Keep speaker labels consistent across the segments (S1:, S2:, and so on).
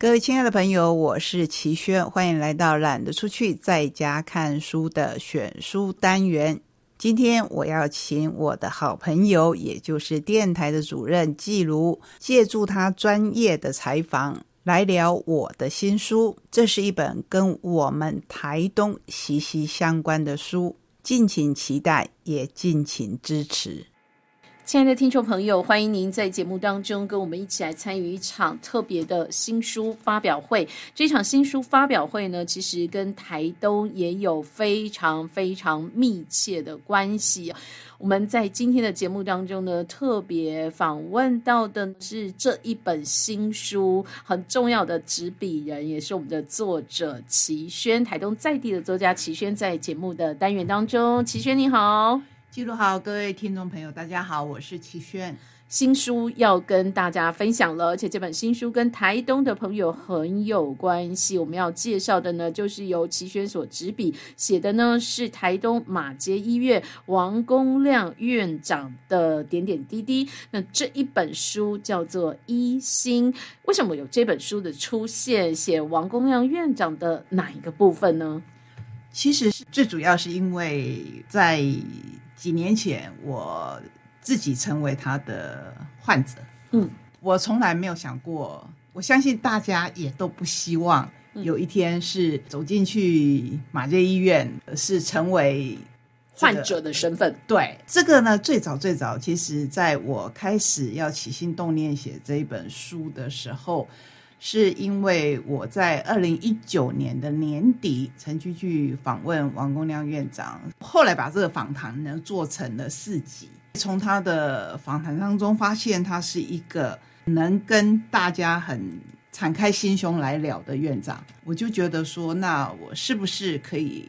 S1: 各位亲爱的朋友，我是齐轩，欢迎来到懒得出去在家看书的选书单元。今天我要请我的好朋友，也就是电台的主任季如，借助他专业的采访来聊我的新书。这是一本跟我们台东息息相关的书，敬请期待，也敬请支持。
S2: 亲爱的听众朋友，欢迎您在节目当中跟我们一起来参与一场特别的新书发表会。这场新书发表会呢，其实跟台东也有非常非常密切的关系。我们在今天的节目当中呢，特别访问到的是这一本新书很重要的执笔人，也是我们的作者齐轩，台东在地的作家齐轩，在节目的单元当中，齐轩你好。
S1: 记录好，各位听众朋友，大家好，我是齐轩。
S2: 新书要跟大家分享了，而且这本新书跟台东的朋友很有关系。我们要介绍的呢，就是由齐轩所执笔写的呢，是台东马街医院王公亮院长的点点滴滴。那这一本书叫做《医心》，为什么有这本书的出现？写王公亮院长的哪一个部分呢？
S1: 其实是最主要是因为在。几年前，我自己成为他的患者。嗯，我从来没有想过，我相信大家也都不希望有一天是走进去马街医院，是成为
S2: 患者的身份。
S1: 对这个呢，最早最早，其实在我开始要起心动念写这一本书的时候。是因为我在二零一九年的年底曾经去访问王公亮院长，后来把这个访谈呢做成了四集。从他的访谈当中发现，他是一个能跟大家很敞开心胸来聊的院长。我就觉得说，那我是不是可以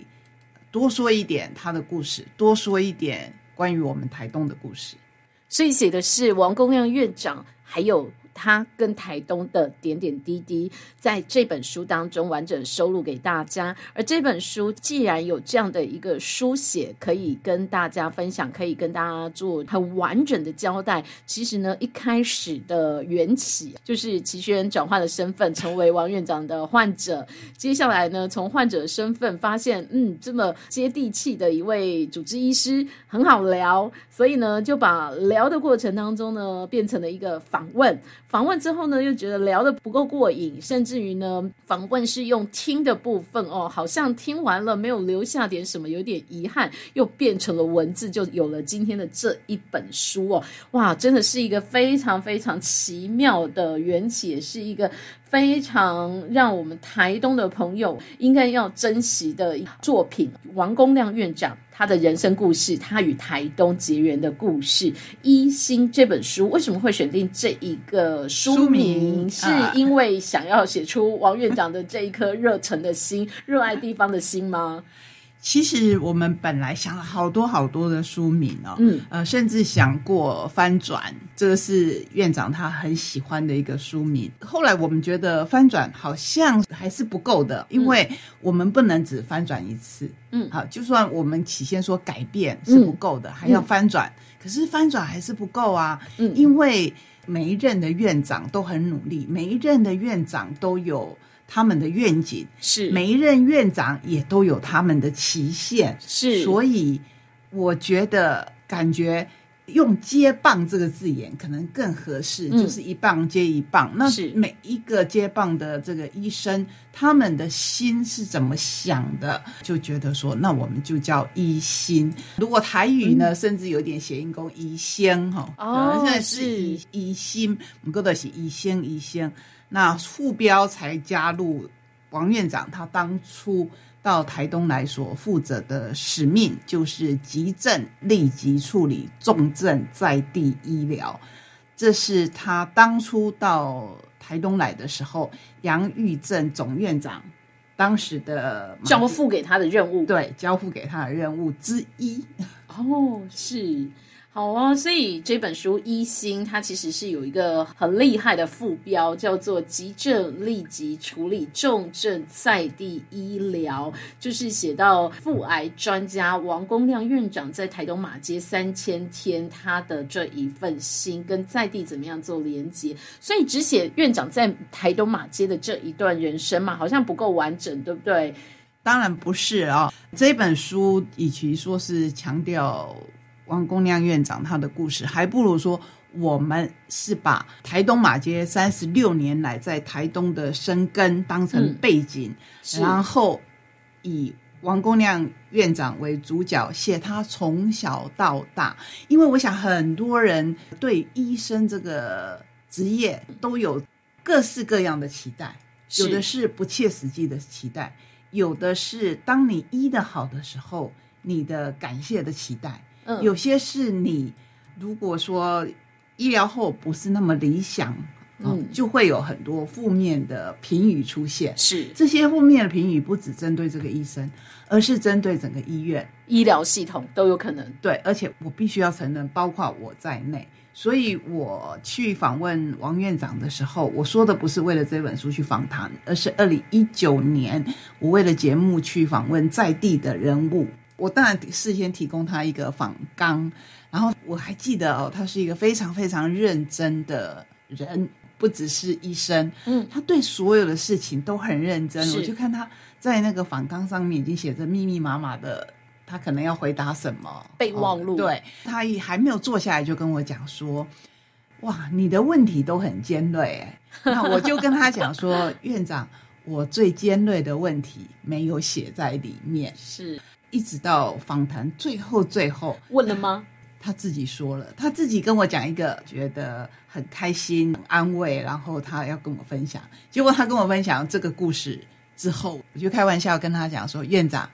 S1: 多说一点他的故事，多说一点关于我们台东的故事？
S2: 所以写的是王公亮院长，还有。他跟台东的点点滴滴，在这本书当中完整收录给大家。而这本书既然有这样的一个书写，可以跟大家分享，可以跟大家做很完整的交代。其实呢，一开始的缘起就是齐轩转换了身份，成为王院长的患者。接下来呢，从患者的身份发现，嗯，这么接地气的一位主治医师很好聊，所以呢，就把聊的过程当中呢，变成了一个访问。访问之后呢，又觉得聊得不够过瘾，甚至于呢，访问是用听的部分哦，好像听完了没有留下点什么，有点遗憾，又变成了文字，就有了今天的这一本书哦。哇，真的是一个非常非常奇妙的缘起，也是一个。非常让我们台东的朋友应该要珍惜的作品，王公亮院长他的人生故事，他与台东结缘的故事，《一心》这本书为什么会选定这一个书名？是因为想要写出王院长的这一颗热忱的心，热爱地方的心吗？
S1: 其实我们本来想了好多好多的书名哦，嗯，呃，甚至想过翻转，这个是院长他很喜欢的一个书名。后来我们觉得翻转好像还是不够的，因为我们不能只翻转一次，嗯，好，就算我们起先说改变是不够的，还要翻转，可是翻转还是不够啊，嗯，因为每一任的院长都很努力，每一任的院长都有。他们的愿景
S2: 是
S1: 每一任院长也都有他们的期限，
S2: 是，
S1: 所以我觉得感觉用接棒这个字眼可能更合适，就是一棒接一棒。那是每一个接棒的这个医生，他们的心是怎么想的？就觉得说，那我们就叫医心。如果台语呢，甚至有点谐音工医仙哈，哦，现在是医心，我们都是医仙医仙。那副标才加入王院长，他当初到台东来所负责的使命就是急症立即处理重症在地医疗，这是他当初到台东来的时候，杨玉正总院长当时的
S2: 交付给他的任务，
S1: 对，交付给他的任务之一。
S2: 哦，是。哦，所以这本书《一心》它其实是有一个很厉害的副标，叫做“急症立即处理，重症在地医疗”，就是写到腹癌专家王公亮院长在台东马街三千天他的这一份心，跟在地怎么样做连接。所以只写院长在台东马街的这一段人生嘛，好像不够完整，对不对？
S1: 当然不是啊，这本书与其说是强调。王公亮院长他的故事，还不如说我们是把台东马街三十六年来在台东的生根当成背景，然后以王公亮院长为主角写他从小到大。因为我想很多人对医生这个职业都有各式各样的期待，有的是不切实际的期待，有的是当你医的好的时候，你的感谢的期待。有些是你如果说医疗后不是那么理想，嗯，就会有很多负面的评语出现。
S2: 是
S1: 这些负面的评语不只针对这个医生，而是针对整个医院、
S2: 医疗系统都有可能。
S1: 对，而且我必须要承认，包括我在内。所以我去访问王院长的时候，我说的不是为了这本书去访谈，而是二零一九年我为了节目去访问在地的人物。我当然事先提供他一个访纲，然后我还记得哦，他是一个非常非常认真的人，不只是医生，嗯，他对所有的事情都很认真。我就看他在那个访纲上面已经写着密密麻麻的，他可能要回答什么
S2: 备忘录。
S1: 对他也还没有坐下来就跟我讲说：“哇，你的问题都很尖锐。”哎，那我就跟他讲说：“院长，我最尖锐的问题没有写在里面。”
S2: 是。
S1: 一直到访谈最后最后
S2: 问了吗？
S1: 他自己说了，他自己跟我讲一个觉得很开心、很安慰，然后他要跟我分享。结果他跟我分享这个故事之后，我就开玩笑跟他讲说：“院长，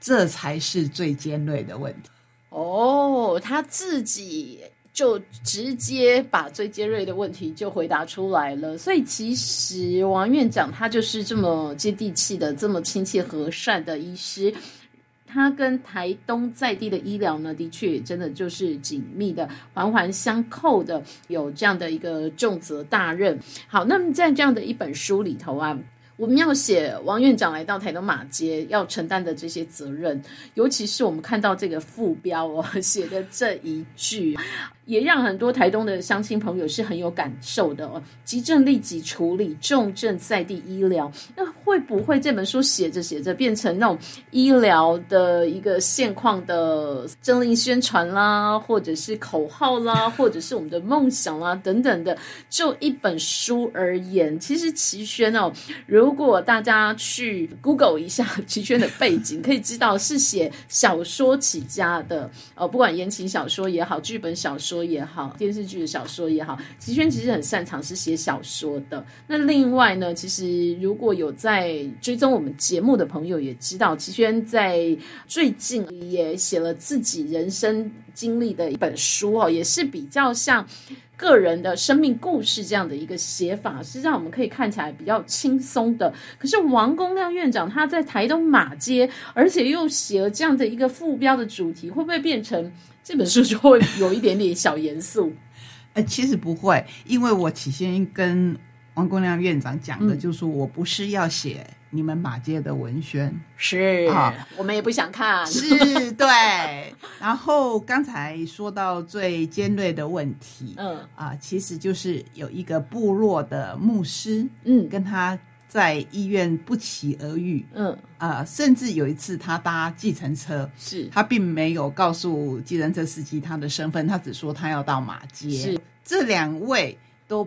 S1: 这才是最尖锐的问题。”
S2: 哦，他自己就直接把最尖锐的问题就回答出来了。所以其实王院长他就是这么接地气的、这么亲切和善的医师。他跟台东在地的医疗呢，的确真的就是紧密的、环环相扣的，有这样的一个重责大任。好，那么在这样的一本书里头啊。我们要写王院长来到台东马街要承担的这些责任，尤其是我们看到这个副标哦 写的这一句，也让很多台东的乡亲朋友是很有感受的哦。急症立即处理，重症在地医疗，那会不会这本书写着写着变成那种医疗的一个现况的政令宣传啦，或者是口号啦，或者是我们的梦想啦等等的？就一本书而言，其实齐轩哦，如如果大家去 Google 一下 齐轩的背景，可以知道是写小说起家的。呃，不管言情小说也好，剧本小说说也好，电视剧的小说也好，齐轩其实很擅长是写小说的。那另外呢，其实如果有在追踪我们节目的朋友也知道，齐轩在最近也写了自己人生经历的一本书哦，也是比较像。个人的生命故事这样的一个写法，是让我们可以看起来比较轻松的。可是王公亮院长他在台东马街，而且又写了这样的一个副标的主题，会不会变成这本书就会有一点点小严肃？
S1: 呃，其实不会，因为我起先跟王公亮院长讲的，就是说我不是要写。你们马街的文宣
S2: 是啊，我们也不想看，
S1: 是对。然后刚才说到最尖锐的问题，嗯啊，其实就是有一个部落的牧师，嗯，跟他在医院不期而遇，嗯啊，甚至有一次他搭计程车，
S2: 是
S1: 他并没有告诉计程车司机他的身份，他只说他要到马街。
S2: 是
S1: 这两位都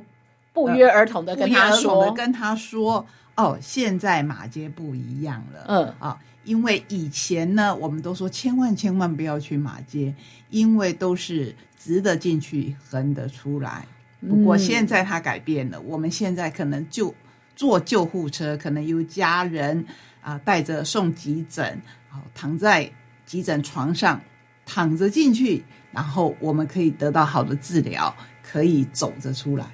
S2: 不约而同的跟他说，
S1: 跟他说。哦，现在马街不一样了。嗯啊，因为以前呢，我们都说千万千万不要去马街，因为都是直的进去，横的出来。不过现在他改变了，我们现在可能就坐救护车，可能由家人啊带着送急诊，好躺在急诊床上躺着进去，然后我们可以得到好的治疗，可以走着出来。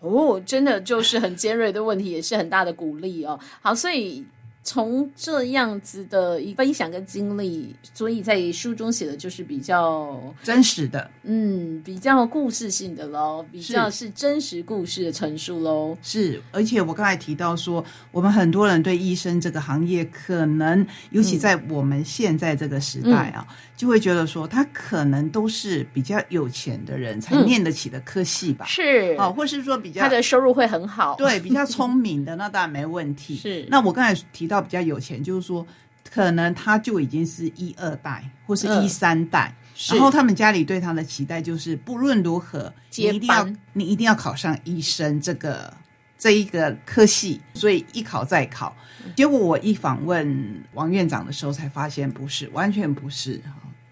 S2: 哦，真的就是很尖锐的问题，也是很大的鼓励哦。好，所以从这样子的一分享跟经历，所以在书中写的就是比较
S1: 真实的，
S2: 嗯，比较故事性的喽，比较是真实故事的陈述喽。
S1: 是，而且我刚才提到说，我们很多人对医生这个行业，可能尤其在我们现在这个时代啊，就会觉得说，他可能都是比较有钱的人才念得起的科系吧？
S2: 是，
S1: 哦，或是说比较
S2: 他的收入会很好，
S1: 对，比较聪明的，那当然没问题。
S2: 是，
S1: 那我刚才提。到比较有钱，就是说，可能他就已经是一二代或是一三代，然后他们家里对他的期待就是，不论如何，你一定要你一定要考上医生这个这一个科系，所以一考再考。结果我一访问王院长的时候，才发现不是，完全不是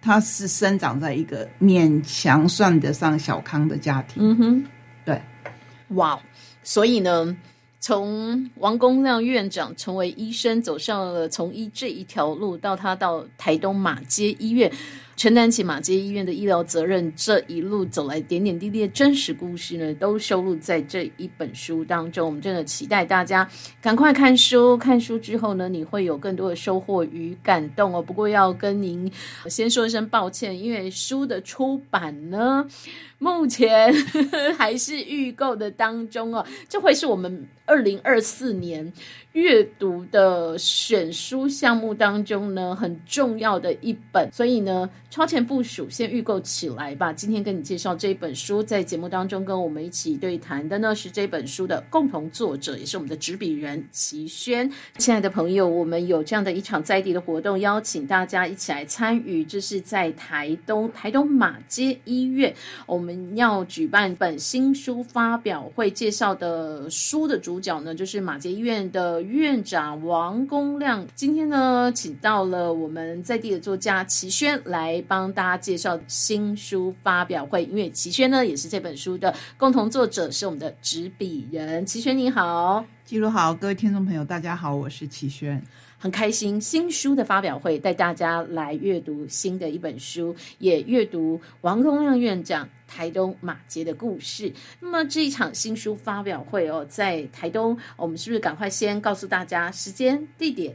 S1: 他是生长在一个勉强算得上小康的家庭。
S2: 嗯哼，
S1: 对，
S2: 哇，所以呢。从王公亮院长成为医生，走上了从医这一条路，到他到台东马街医院。承担起马街医院的医疗责任，这一路走来点点滴滴的真实故事呢，都收录在这一本书当中。我们真的期待大家赶快看书，看书之后呢，你会有更多的收获与感动哦。不过要跟您先说一声抱歉，因为书的出版呢，目前 还是预购的当中哦。这会是我们二零二四年。阅读的选书项目当中呢，很重要的一本，所以呢，超前部署，先预购起来吧。今天跟你介绍这本书，在节目当中跟我们一起对谈的呢，是这本书的共同作者，也是我们的执笔人齐轩。亲爱的朋友，我们有这样的一场在地的活动，邀请大家一起来参与。这是在台东台东马街医院，我们要举办本新书发表会，介绍的书的主角呢，就是马街医院的。院长王公亮今天呢，请到了我们在地的作家齐轩来帮大家介绍新书发表会。因为齐轩呢，也是这本书的共同作者，是我们的执笔人。齐轩你好，
S1: 记录好，各位听众朋友，大家好，我是齐轩。
S2: 很开心，新书的发表会带大家来阅读新的一本书，也阅读王公亮院长台东马街的故事。那么这一场新书发表会哦，在台东，我们是不是赶快先告诉大家时间、地点？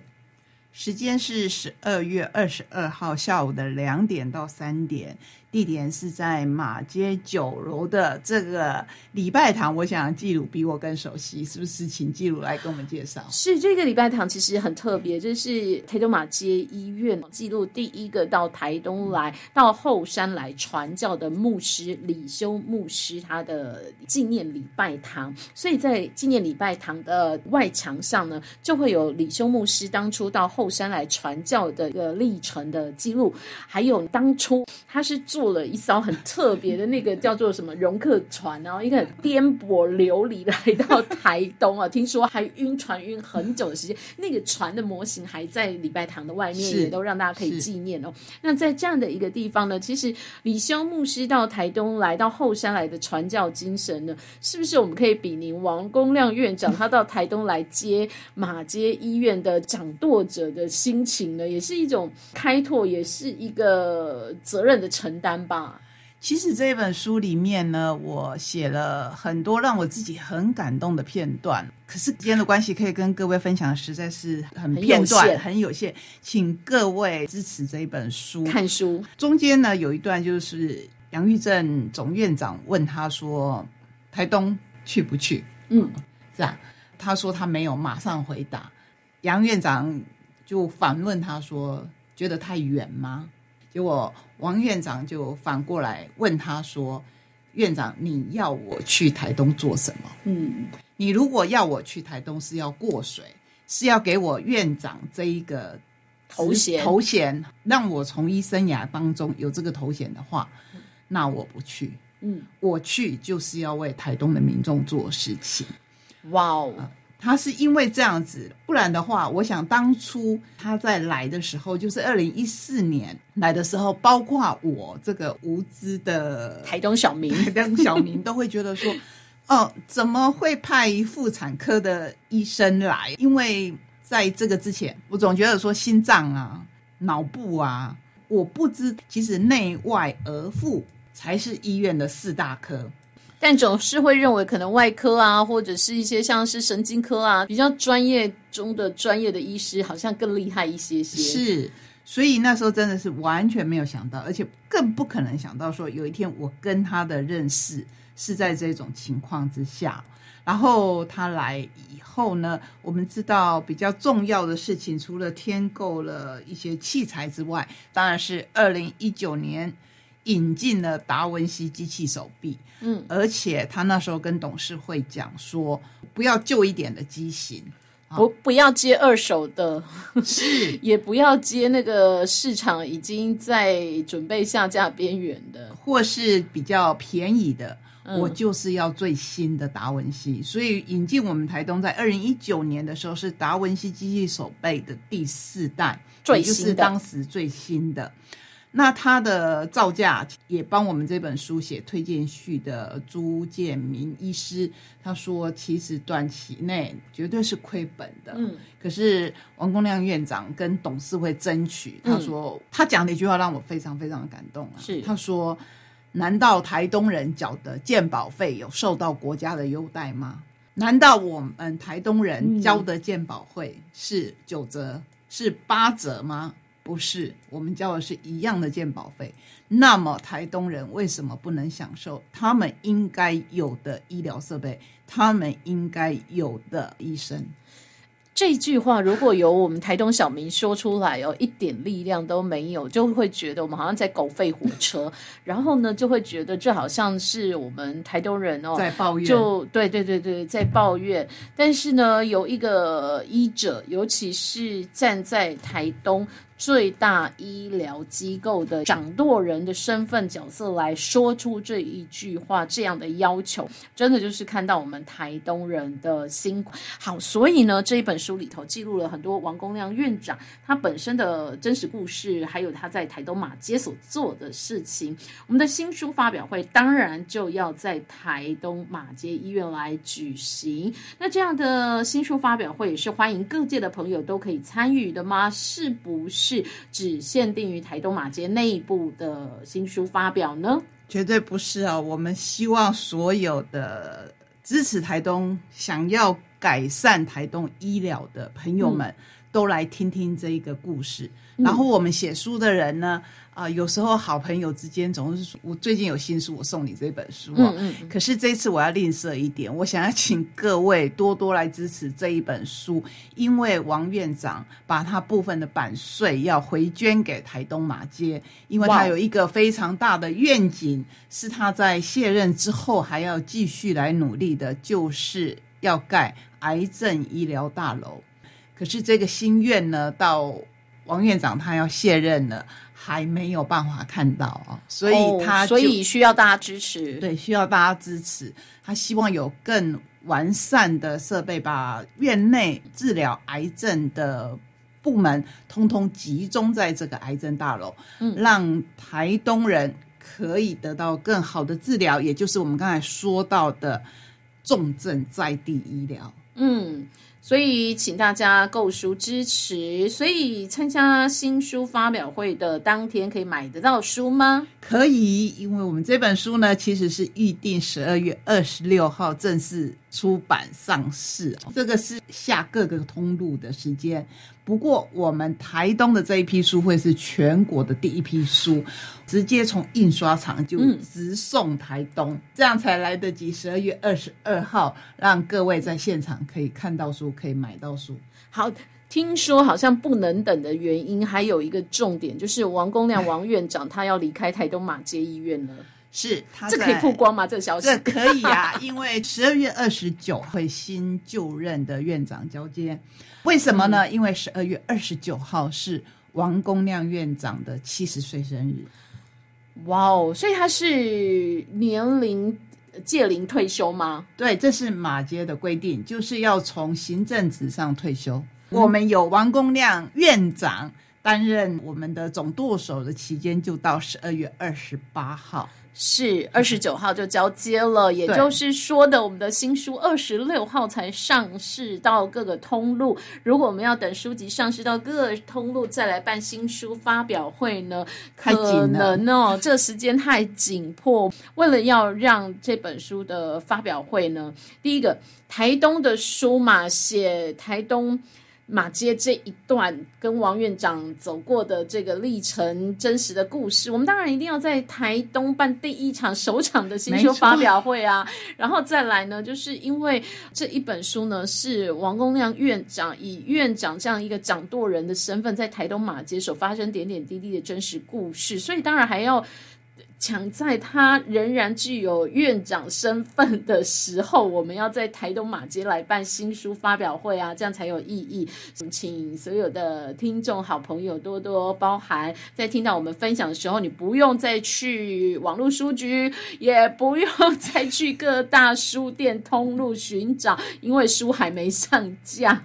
S1: 时间是十二月二十二号下午的两点到三点。地点是在马街九楼的这个礼拜堂，我想记录比我更熟悉，是不是？请记录来跟我们介绍。
S2: 是这个礼拜堂其实很特别，就是台东马街医院记录第一个到台东来到后山来传教的牧师李修牧师他的纪念礼拜堂，所以在纪念礼拜堂的外墙上呢，就会有李修牧师当初到后山来传教的一个历程的记录，还有当初他是做。坐了一艘很特别的那个叫做什么容客船，然后一个很颠簸流离来到台东啊，听说还晕船晕很久的时间。那个船的模型还在礼拜堂的外面，也都让大家可以纪念哦。那在这样的一个地方呢，其实李修牧师到台东来到后山来的传教精神呢，是。不是。我们可以比您王公亮院长他到台东来接马街医院的掌舵者的心情呢？也是。一种开拓，也是。一个责任的承担。吧，
S1: 其实这本书里面呢，我写了很多让我自己很感动的片段。可是今天的关系，可以跟各位分享的实在是很片段，很有限，请各位支持这一本书。
S2: 看书
S1: 中间呢，有一段就是杨玉正总院长问他说：“台东去不去？”
S2: 嗯，
S1: 是啊，他说他没有马上回答。杨院长就反问他说：“觉得太远吗？”结果王院长就反过来问他说：“院长，你要我去台东做什么？
S2: 嗯，
S1: 你如果要我去台东是要过水，是要给我院长这一个
S2: 头衔
S1: 头衔，让我从医生涯当中有这个头衔的话，那我不去。
S2: 嗯，
S1: 我去就是要为台东的民众做事情。
S2: 哇哦！”
S1: 他是因为这样子，不然的话，我想当初他在来的时候，就是二零一四年来的时候，包括我这个无知的
S2: 台东小民，
S1: 台东小民都会觉得说，哦，怎么会派妇产科的医生来？因为在这个之前，我总觉得说心脏啊、脑部啊，我不知其实内外儿妇才是医院的四大科。
S2: 但总是会认为可能外科啊，或者是一些像是神经科啊，比较专业中的专业的医师，好像更厉害一些些。
S1: 是，所以那时候真的是完全没有想到，而且更不可能想到说有一天我跟他的认识是在这种情况之下。然后他来以后呢，我们知道比较重要的事情，除了添购了一些器材之外，当然是二零一九年引进了达文西机器手臂。嗯，而且他那时候跟董事会讲说，不要旧一点的机型，
S2: 不不要接二手的，
S1: 是。
S2: 也不要接那个市场已经在准备下架边缘的，
S1: 或是比较便宜的。我就是要最新的达文西，所以引进我们台东在二零一九年的时候是达文西机器手背的第四代，
S2: 也
S1: 就是当时最新的。那他的造价也帮我们这本书写推荐序的朱建明医师他说，其实短期内绝对是亏本的。嗯，可是王公亮院长跟董事会争取，他说他讲的一句话让我非常非常的感动啊，
S2: 是
S1: 他说。难道台东人缴的健保费有受到国家的优待吗？难道我们台东人交的健保费是九折、是八折吗？不是，我们交的是一样的健保费。那么台东人为什么不能享受他们应该有的医疗设备、他们应该有的医生？
S2: 这句话如果由我们台东小民说出来哦，一点力量都没有，就会觉得我们好像在狗吠火车，然后呢，就会觉得这好像是我们台东人哦
S1: 在抱怨，
S2: 就对对对对，在抱怨。但是呢，有一个医者，尤其是站在台东。最大医疗机构的掌舵人的身份角色来说出这一句话，这样的要求，真的就是看到我们台东人的辛苦。好，所以呢，这一本书里头记录了很多王公亮院长他本身的真实故事，还有他在台东马街所做的事情。我们的新书发表会当然就要在台东马街医院来举行。那这样的新书发表会也是欢迎各界的朋友都可以参与的吗？是不是？是只限定于台东马街内部的新书发表呢？
S1: 绝对不是啊！我们希望所有的支持台东、想要改善台东医疗的朋友们，都来听听这一个故事。然后我们写书的人呢？啊，有时候好朋友之间总是说，我最近有新书，我送你这本书哦。嗯嗯。可是这次我要吝啬一点，我想要请各位多多来支持这一本书，因为王院长把他部分的版税要回捐给台东马街，因为他有一个非常大的愿景，是他在卸任之后还要继续来努力的，就是要盖癌症医疗大楼。可是这个心愿呢，到王院长他要卸任了。还没有办法看到啊，所以他
S2: 所以需要大家支持，
S1: 对，需要大家支持。他希望有更完善的设备，把院内治疗癌症的部门通通集中在这个癌症大楼，嗯，让台东人可以得到更好的治疗，也就是我们刚才说到的重症在地医疗，
S2: 嗯。所以，请大家购书支持。所以，参加新书发表会的当天可以买得到书吗？
S1: 可以，因为我们这本书呢，其实是预定十二月二十六号正式出版上市，这个是下各个通路的时间。不过，我们台东的这一批书会是全国的第一批书，直接从印刷厂就直送台东，这样才来得及十二月二十二号让各位在现场可以看到书，可以买到书。
S2: 好，听说好像不能等的原因还有一个重点，就是王公亮王院长他要离开台东马街医院了。
S1: 是，
S2: 这可以曝光吗？这个消息？
S1: 这可以啊，因为十二月二十九会新就任的院长交接。为什么呢？因为十二月二十九号是王公亮院长的七十岁生日。
S2: 哇哦！所以他是年龄届龄退休吗？
S1: 对，这是马街的规定，就是要从行政职上退休。我们有王公亮院长担任我们的总舵手的期间，就到十二月二十八号。
S2: 是二十九号就交接了，也就是说的，我们的新书二十六号才上市到各个通路。如果我们要等书籍上市到各个通路再来办新书发表会呢，可能哦，这时间太紧迫。为了要让这本书的发表会呢，第一个台东的书嘛，写台东。马街这一段跟王院长走过的这个历程，真实的故事，我们当然一定要在台东办第一场首场的新书发表会啊！然后再来呢，就是因为这一本书呢，是王公亮院长以院长这样一个掌舵人的身份，在台东马街所发生点点滴滴的真实故事，所以当然还要。抢在他仍然具有院长身份的时候，我们要在台东马街来办新书发表会啊，这样才有意义。请所有的听众好朋友多多包涵，在听到我们分享的时候，你不用再去网络书局，也不用再去各大书店通路寻找，因为书还没上架。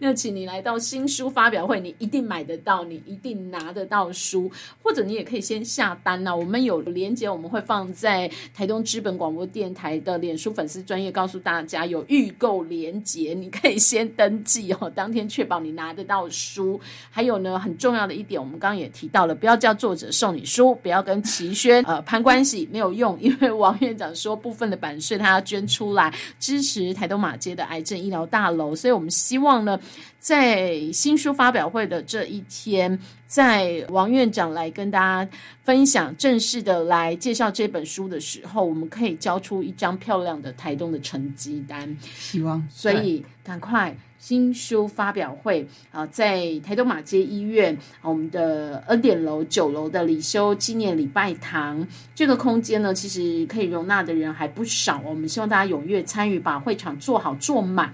S2: 那请你来到新书发表会，你一定买得到，你一定拿得到书，或者你也可以先下单呢。我们有。连接我们会放在台东资本广播电台的脸书粉丝专业，告诉大家有预购连接，你可以先登记哦，当天确保你拿得到书。还有呢，很重要的一点，我们刚刚也提到了，不要叫作者送你书，不要跟齐轩呃攀关系，没有用，因为王院长说部分的版税他要捐出来支持台东马街的癌症医疗大楼，所以我们希望呢。在新书发表会的这一天，在王院长来跟大家分享正式的来介绍这本书的时候，我们可以交出一张漂亮的台东的成绩单。
S1: 希望，
S2: 所以赶快新书发表会啊，在台东马街医院我们的恩典楼九楼的李修纪念礼拜堂这个空间呢，其实可以容纳的人还不少。我们希望大家踊跃参与，把会场做好做满。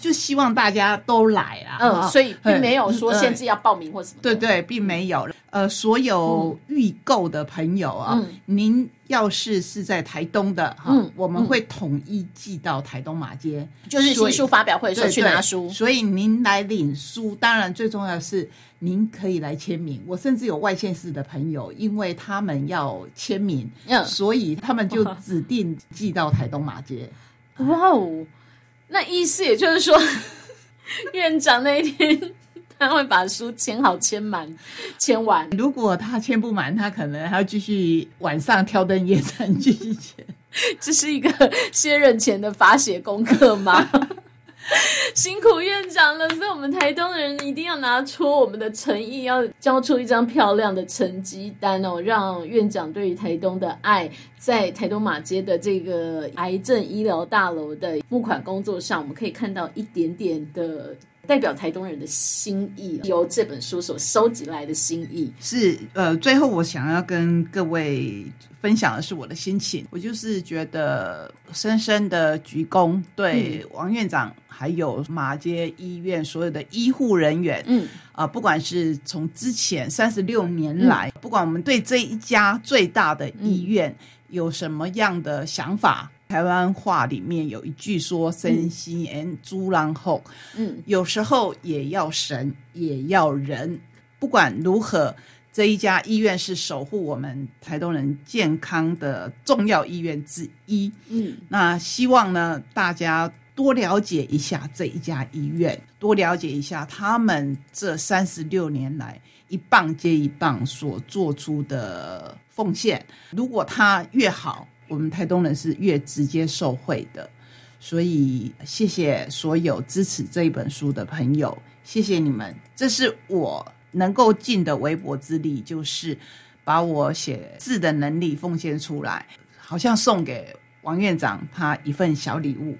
S1: 就希望大家都来啊！
S2: 嗯，所以并没有说限制要报名或什么。
S1: 对对，并没有。呃，所有预购的朋友啊，您要是是在台东的哈，我们会统一寄到台东马街，
S2: 就是新书发表会时候去拿书。
S1: 所以您来领书，当然最重要的是您可以来签名。我甚至有外县市的朋友，因为他们要签名，所以他们就指定寄到台东马街。
S2: 哇哦！那意思也就是说，院长那一天他会把书签好、签满、签完。
S1: 如果他签不满，他可能还要继续晚上挑灯夜战继续签。
S2: 这是一个卸任前的罚写功课吗？辛苦院长了，所以我们台东的人一定要拿出我们的诚意，要交出一张漂亮的成绩单哦，让院长对于台东的爱，在台东马街的这个癌症医疗大楼的募款工作上，我们可以看到一点点的。代表台东人的心意，由这本书所收集来的心意。
S1: 是呃，最后我想要跟各位分享的是我的心情，我就是觉得深深的鞠躬，对王院长还有马街医院所有的医护人员，嗯。啊，不管是从之前三十六年来，不管我们对这一家最大的医院有什么样的想法。台湾话里面有一句说：“身心恩，猪然后，嗯，有时候也要神，也要人。不管如何，这一家医院是守护我们台东人健康的重要医院之一。嗯，那希望呢，大家多了解一下这一家医院，多了解一下他们这三十六年来一棒接一棒所做出的奉献。如果他越好。”我们台东人是越直接受惠的，所以谢谢所有支持这一本书的朋友，谢谢你们。这是我能够尽的微薄之力，就是把我写字的能力奉献出来，好像送给王院长他一份小礼物。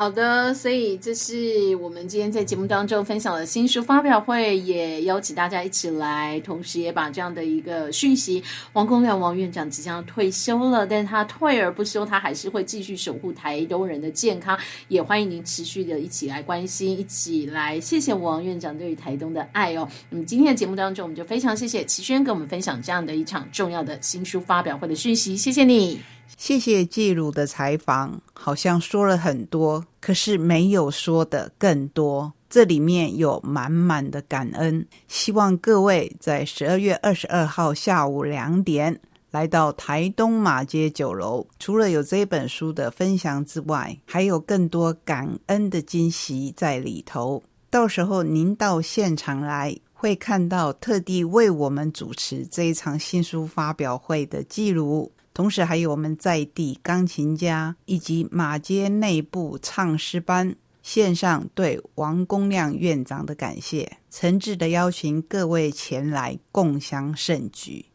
S2: 好的，所以这是我们今天在节目当中分享的新书发表会，也邀请大家一起来，同时也把这样的一个讯息：王公亮王院长即将退休了，但他退而不休，他还是会继续守护台东人的健康。也欢迎您持续的一起来关心，一起来谢谢王院长对于台东的爱哦。那么今天的节目当中，我们就非常谢谢齐轩跟我们分享这样的一场重要的新书发表会的讯息，谢谢你。
S1: 谢谢记录的采访，好像说了很多，可是没有说的更多。这里面有满满的感恩，希望各位在十二月二十二号下午两点来到台东马街酒楼，除了有这本书的分享之外，还有更多感恩的惊喜在里头。到时候您到现场来，会看到特地为我们主持这一场新书发表会的记录，同时还有我们在地钢琴家以及马街内部唱诗班献上对王公亮院长的感谢，诚挚的邀请各位前来共襄盛举。